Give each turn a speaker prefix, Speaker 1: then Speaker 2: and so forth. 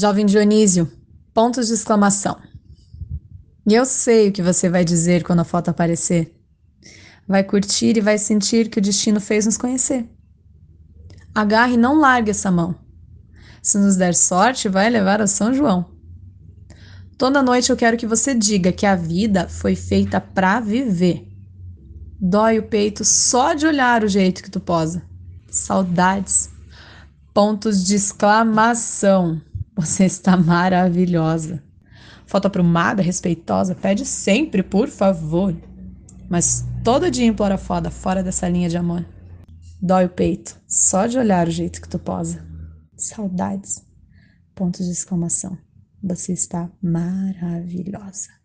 Speaker 1: Jovem Dionísio, pontos de exclamação. E eu sei o que você vai dizer quando a foto aparecer. Vai curtir e vai sentir que o destino fez nos conhecer. Agarre e não largue essa mão. Se nos der sorte, vai levar a São João. Toda noite eu quero que você diga que a vida foi feita para viver. Dói o peito só de olhar o jeito que tu posa. Saudades. Pontos de exclamação. Você está maravilhosa. Foto aprumada, respeitosa, pede sempre, por favor. Mas todo dia implora foda fora dessa linha de amor. Dói o peito, só de olhar o jeito que tu posa. Saudades. Pontos de exclamação. Você está maravilhosa.